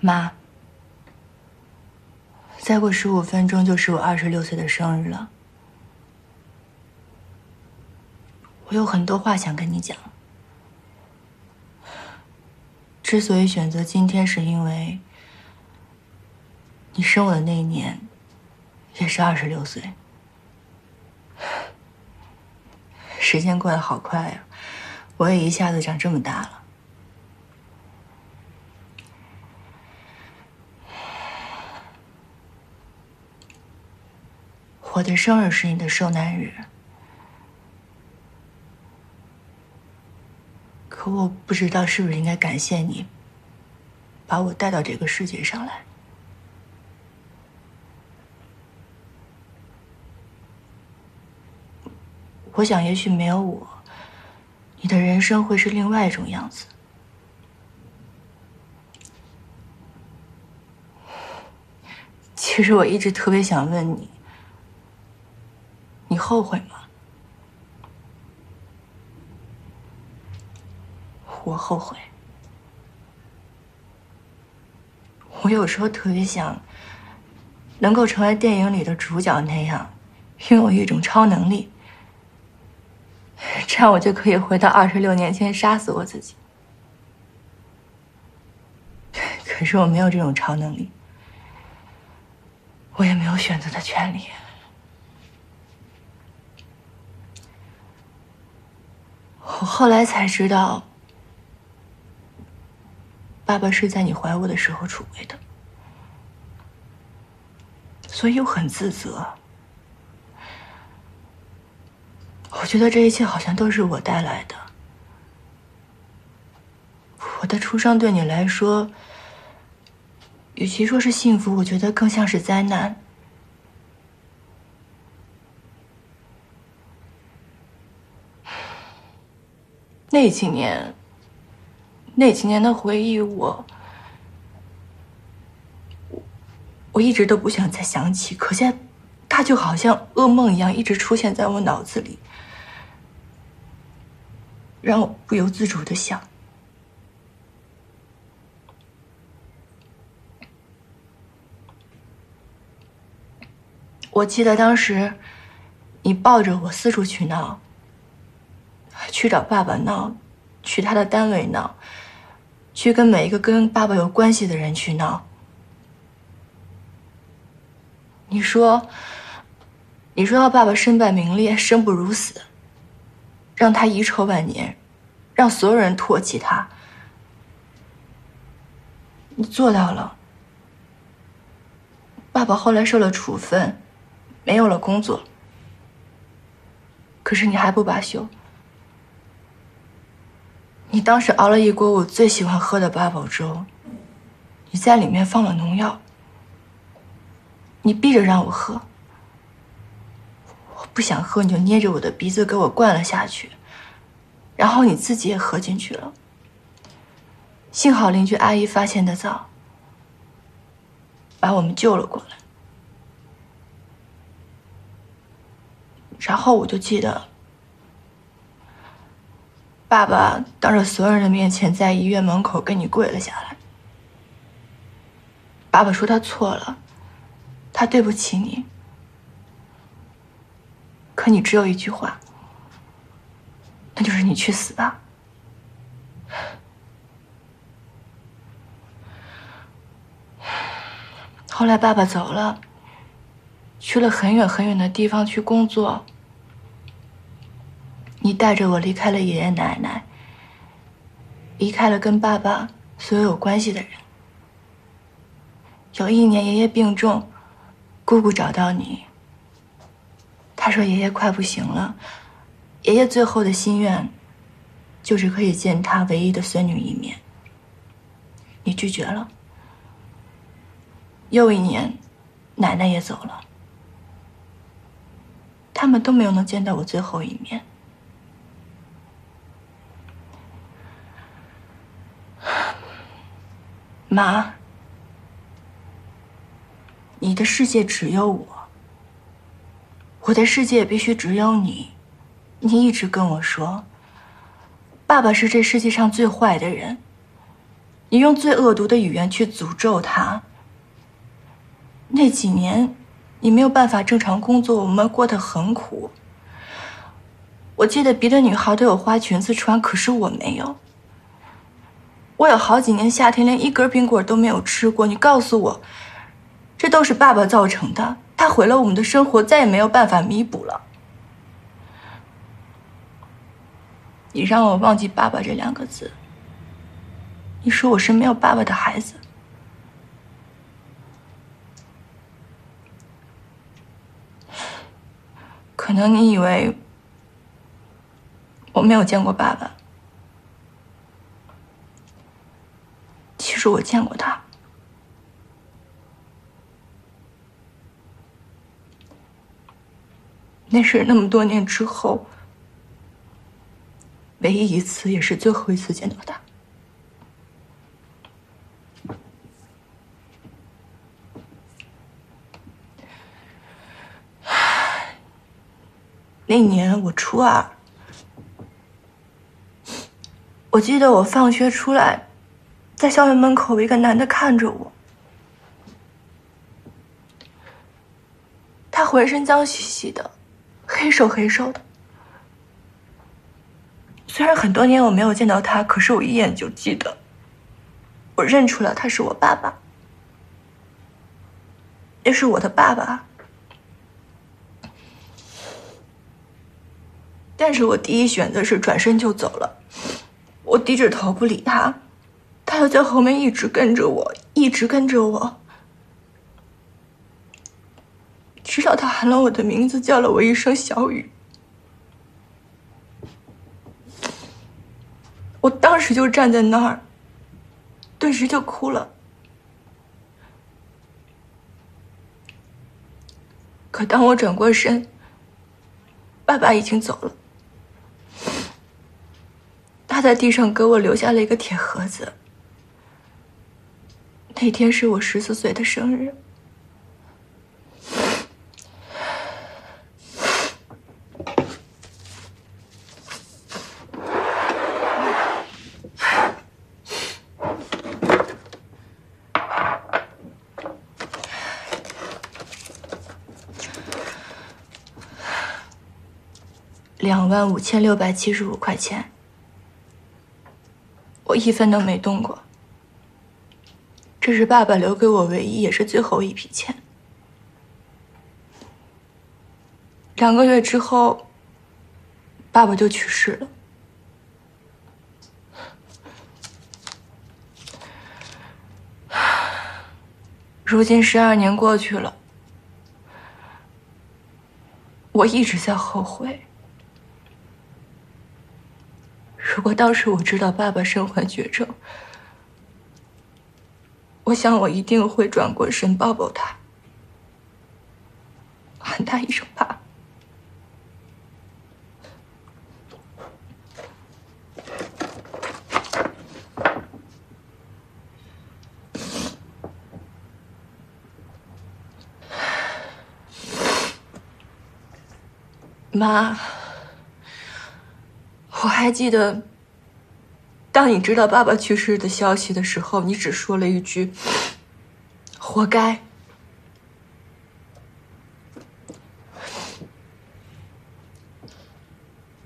妈，再过十五分钟就是我二十六岁的生日了，我有很多话想跟你讲。之所以选择今天，是因为你生我的那一年也是二十六岁。时间过得好快呀，我也一下子长这么大了。我的生日是你的受难日，可我不知道是不是应该感谢你，把我带到这个世界上来。我想，也许没有我，你的人生会是另外一种样子。其实我一直特别想问你。后悔吗？我后悔。我有时候特别想，能够成为电影里的主角那样，拥有一种超能力，这样我就可以回到二十六年前杀死我自己。可是我没有这种超能力，我也没有选择的权利。我后来才知道，爸爸是在你怀我的时候出轨的，所以我很自责。我觉得这一切好像都是我带来的。我的出生对你来说，与其说是幸福，我觉得更像是灾难。那几年，那几年的回忆，我，我一直都不想再想起。可现在，它就好像噩梦一样，一直出现在我脑子里，让我不由自主的想。我记得当时，你抱着我四处去闹。去找爸爸闹，去他的单位闹，去跟每一个跟爸爸有关系的人去闹。你说，你说要爸爸身败名裂、生不如死，让他遗臭万年，让所有人唾弃他。你做到了。爸爸后来受了处分，没有了工作。可是你还不罢休。你当时熬了一锅我最喜欢喝的八宝粥，你在里面放了农药，你逼着让我喝，我不想喝，你就捏着我的鼻子给我灌了下去，然后你自己也喝进去了。幸好邻居阿姨发现的早，把我们救了过来，然后我就记得。爸爸当着所有人的面前，在医院门口跟你跪了下来。爸爸说他错了，他对不起你。可你只有一句话，那就是你去死吧。后来爸爸走了，去了很远很远的地方去工作。你带着我离开了爷爷奶奶，离开了跟爸爸所有有关系的人。有一年爷爷病重，姑姑找到你。她说爷爷快不行了，爷爷最后的心愿，就是可以见他唯一的孙女一面。你拒绝了。又一年，奶奶也走了，他们都没有能见到我最后一面。妈，你的世界只有我，我的世界必须只有你。你一直跟我说，爸爸是这世界上最坏的人，你用最恶毒的语言去诅咒他。那几年，你没有办法正常工作，我们过得很苦。我记得别的女孩都有花裙子穿，可是我没有。我有好几年夏天连一根冰棍都没有吃过。你告诉我，这都是爸爸造成的，他毁了我们的生活，再也没有办法弥补了。你让我忘记“爸爸”这两个字。你说我是没有爸爸的孩子，可能你以为我没有见过爸爸，其实我见过他。那是那么多年之后。唯一一次，也是最后一次见到他。那年我初二，我记得我放学出来，在校园门口，一个男的看着我，他浑身脏兮兮的，黑瘦黑瘦的。虽然很多年我没有见到他，可是我一眼就记得，我认出了他是我爸爸，也是我的爸爸。但是我第一选择是转身就走了，我低着头不理他，他又在后面一直跟着我，一直跟着我，直到他喊了我的名字，叫了我一声小雨。我当时就站在那儿，顿时就哭了。可当我转过身，爸爸已经走了。他在地上给我留下了一个铁盒子。那天是我十四岁的生日。两万五千六百七十五块钱，我一分都没动过。这是爸爸留给我唯一也是最后一笔钱。两个月之后，爸爸就去世了。如今十二年过去了，我一直在后悔。如果当时我知道爸爸身患绝症，我想我一定会转过身抱抱他，喊他一声“爸”。妈。我还记得，当你知道爸爸去世的消息的时候，你只说了一句“活该”。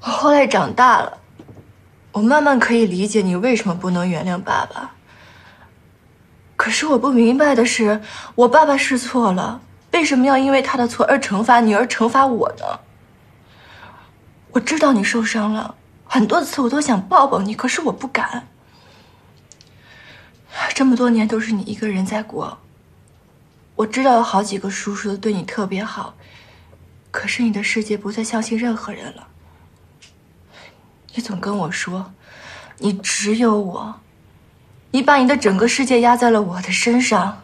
我后来长大了，我慢慢可以理解你为什么不能原谅爸爸。可是我不明白的是，我爸爸是错了，为什么要因为他的错而惩罚你，而惩罚我呢？我知道你受伤了。很多次我都想抱抱你，可是我不敢。这么多年都是你一个人在过。我知道有好几个叔叔都对你特别好，可是你的世界不再相信任何人了。你总跟我说，你只有我，你把你的整个世界压在了我的身上。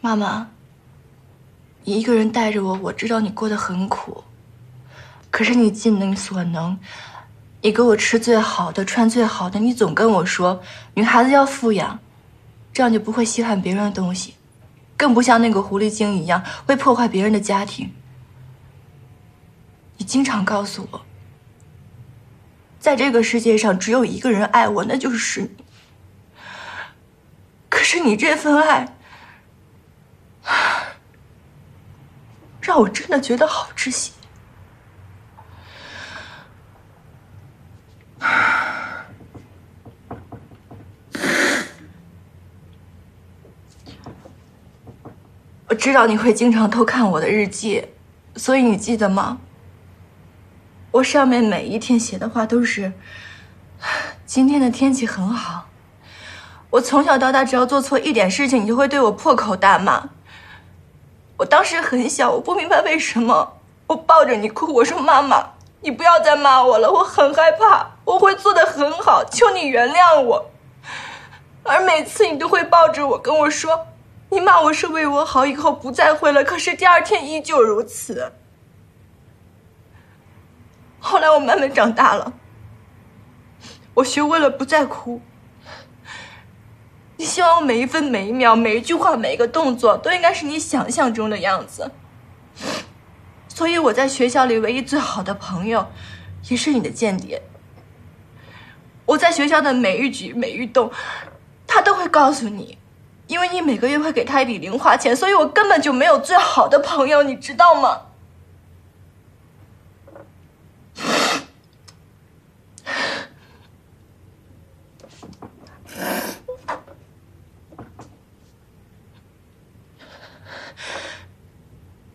妈妈。你一个人带着我，我知道你过得很苦，可是你尽你所能，你给我吃最好的，穿最好的。你总跟我说，女孩子要富养，这样就不会稀罕别人的东西，更不像那个狐狸精一样会破坏别人的家庭。你经常告诉我，在这个世界上只有一个人爱我，那就是你。可是你这份爱，让我真的觉得好窒息。我知道你会经常偷看我的日记，所以你记得吗？我上面每一天写的话都是：今天的天气很好。我从小到大，只要做错一点事情，你就会对我破口大骂。我当时很小，我不明白为什么。我抱着你哭，我说：“妈妈，你不要再骂我了，我很害怕。我会做的很好，求你原谅我。”而每次你都会抱着我跟我说：“你骂我是为我好，以后不再会了。”可是第二天依旧如此。后来我慢慢长大了，我学会了不再哭。你希望我每一分每一秒、每一句话、每一个动作都应该是你想象中的样子，所以我在学校里唯一最好的朋友，也是你的间谍。我在学校的每一举每一动，他都会告诉你，因为你每个月会给他一笔零花钱，所以我根本就没有最好的朋友，你知道吗？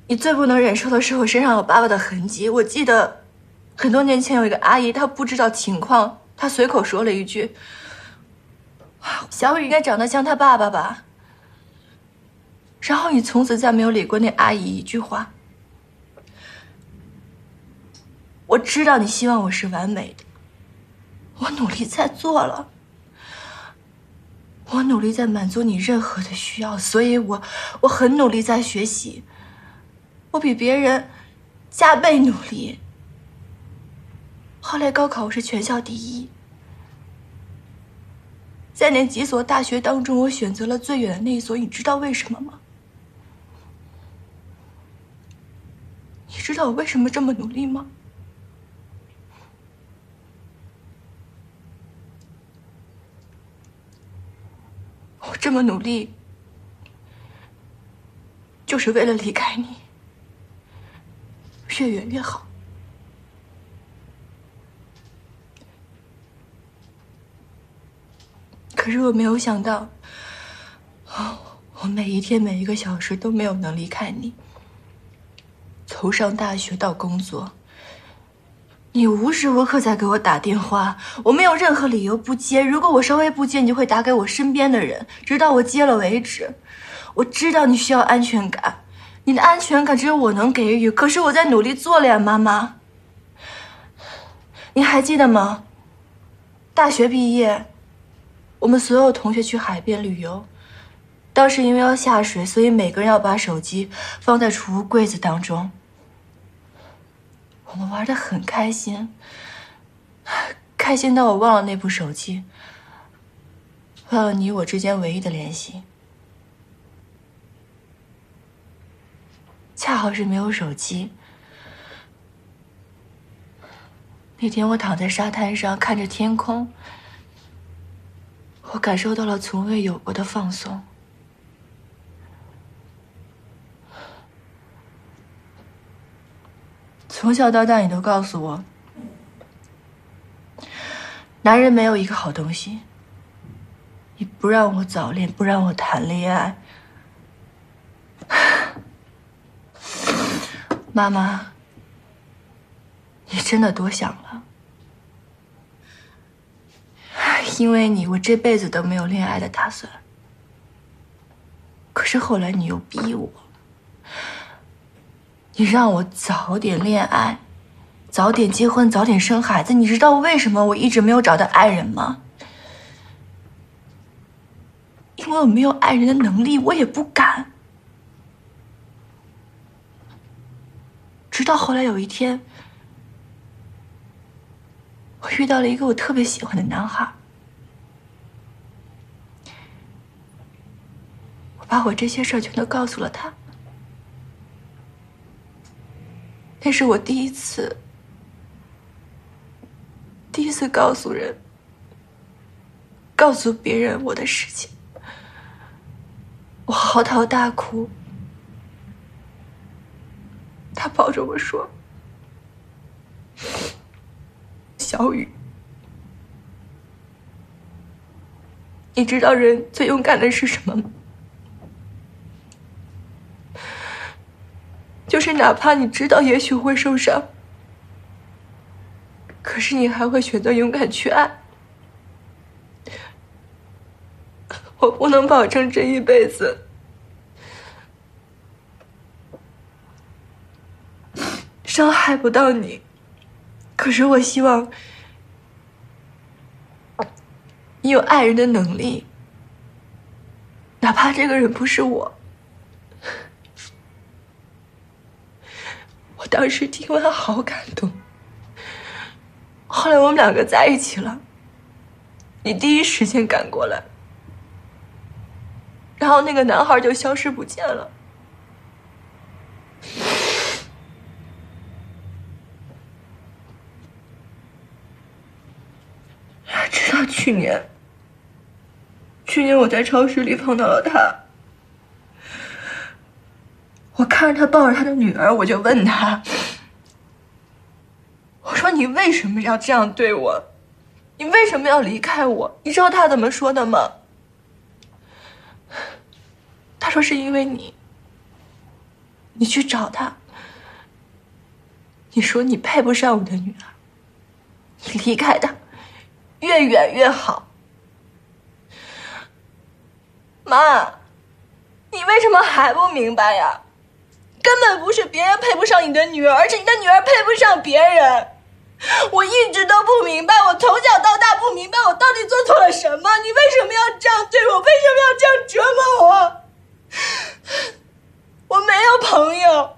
你最不能忍受的是我身上有爸爸的痕迹。我记得，很多年前有一个阿姨，她不知道情况，她随口说了一句：“小雨应该长得像他爸爸吧。”然后你从此再没有理过那阿姨一句话。我知道你希望我是完美的，我努力在做了，我努力在满足你任何的需要，所以我我很努力在学习。我比别人加倍努力。后来高考我是全校第一，在那几所大学当中，我选择了最远的那一所。你知道为什么吗？你知道我为什么这么努力吗？我这么努力，就是为了离开你。越远越好。可是我没有想到，我每一天每一个小时都没有能离开你。从上大学到工作，你无时无刻在给我打电话，我没有任何理由不接。如果我稍微不接，你就会打给我身边的人，直到我接了为止。我知道你需要安全感。你的安全感只有我能给予，可是我在努力做了呀，妈妈。你还记得吗？大学毕业，我们所有同学去海边旅游，当时因为要下水，所以每个人要把手机放在储物柜子当中。我们玩的很开心，开心到我忘了那部手机，忘了你我之间唯一的联系。恰好是没有手机。那天我躺在沙滩上看着天空，我感受到了从未有过的放松。从小到大，你都告诉我，男人没有一个好东西。你不让我早恋，不让我谈恋爱。妈妈，你真的多想了。因为你，我这辈子都没有恋爱的打算。可是后来你又逼我，你让我早点恋爱，早点结婚，早点生孩子。你知道为什么我一直没有找到爱人吗？因为我没有爱人的能力，我也不敢。直到后来有一天，我遇到了一个我特别喜欢的男孩，我把我这些事儿全都告诉了他。那是我第一次，第一一次告诉人，告诉别人我的事情，我嚎啕大哭。他抱着我说：“小雨，你知道人最勇敢的是什么吗？就是哪怕你知道也许会受伤。”可是你还会选择勇敢去爱？我不能保证这一辈子伤害不到你，可是我希望你有爱人的能力，哪怕这个人不是我。我当时听完好感动。后来我们两个在一起了，你第一时间赶过来，然后那个男孩就消失不见了。直到去年，去年我在超市里碰到了他，我看着他抱着他的女儿，我就问他。我说你为什么要这样对我？你为什么要离开我？你知道他怎么说的吗？他说是因为你。你去找他，你说你配不上我的女儿，你离开他，越远越好。妈，你为什么还不明白呀？根本不是别人配不上你的女儿，而是你的女儿配不上别人。我一直都不明白，我从小到大不明白我到底做错了什么。你为什么要这样对我？为什么要这样折磨我？我没有朋友，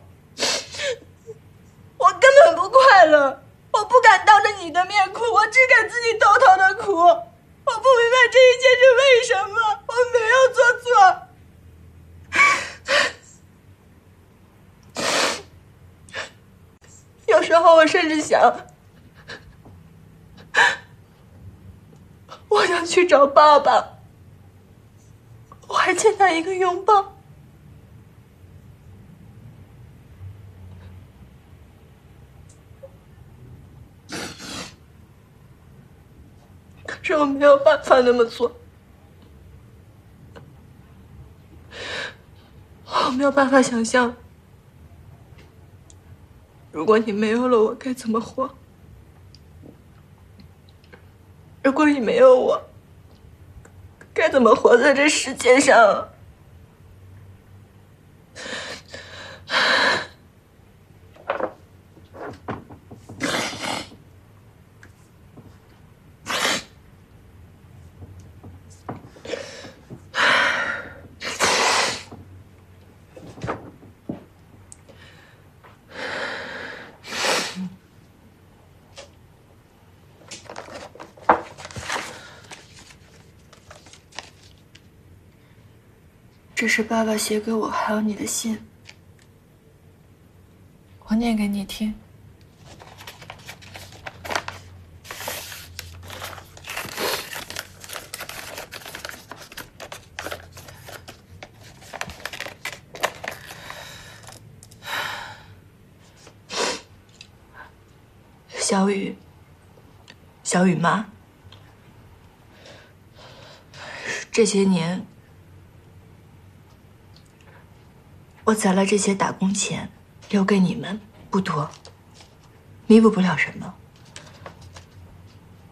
我根本不快乐，我不敢当着你的面哭，我只敢自己偷偷的哭。我不明白这一切是为什么，我没有做错。有时候我甚至想。我想去找爸爸，我还欠他一个拥抱。我没有办法那么做，我没有办法想象，如果你没有了我，该怎么活。如果你没有我，该怎么活在这世界上？是爸爸写给我还有你的信，我念给你听。小雨，小雨妈，这些年。我攒了这些打工钱，留给你们不多，弥补不了什么。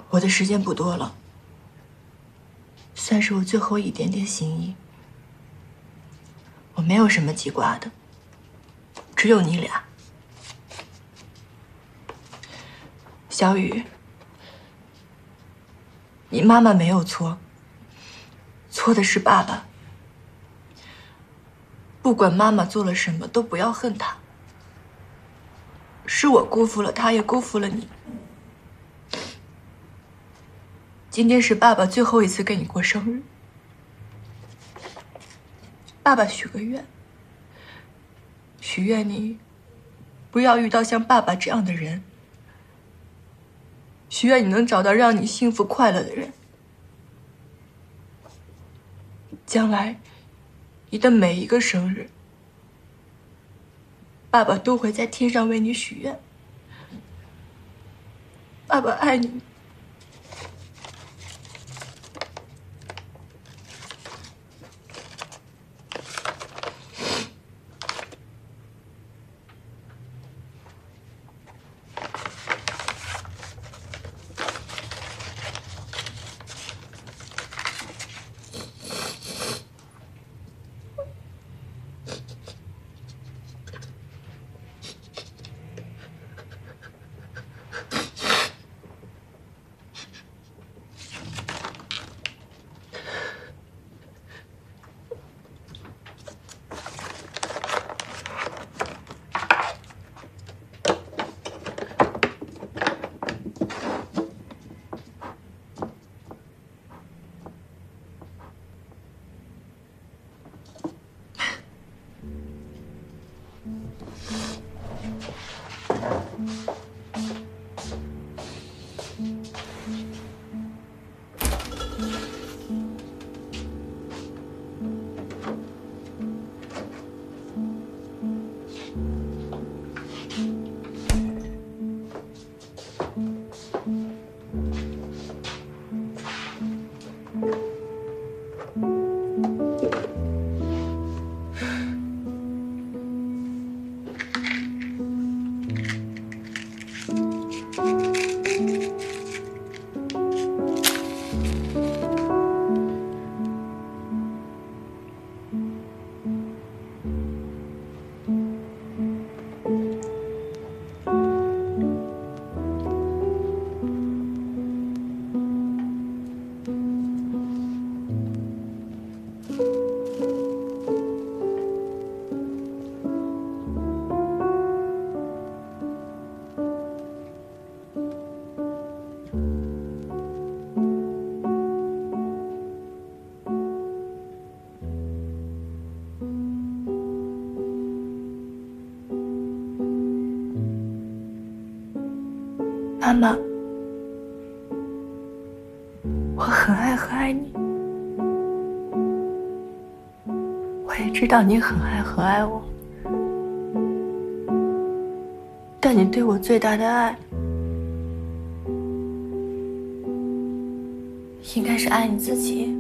我的时间不多了，算是我最后一点点心意。我没有什么记挂的，只有你俩。小雨，你妈妈没有错，错的是爸爸。不管妈妈做了什么，都不要恨她。是我辜负了她，也辜负了你。今天是爸爸最后一次给你过生日，爸爸许个愿，许愿你不要遇到像爸爸这样的人，许愿你能找到让你幸福快乐的人。将来，你的每一个生日，爸爸都会在天上为你许愿。爸爸爱你。妈妈，我很爱很爱你，我也知道你很爱很爱我，但你对我最大的爱，应该是爱你自己。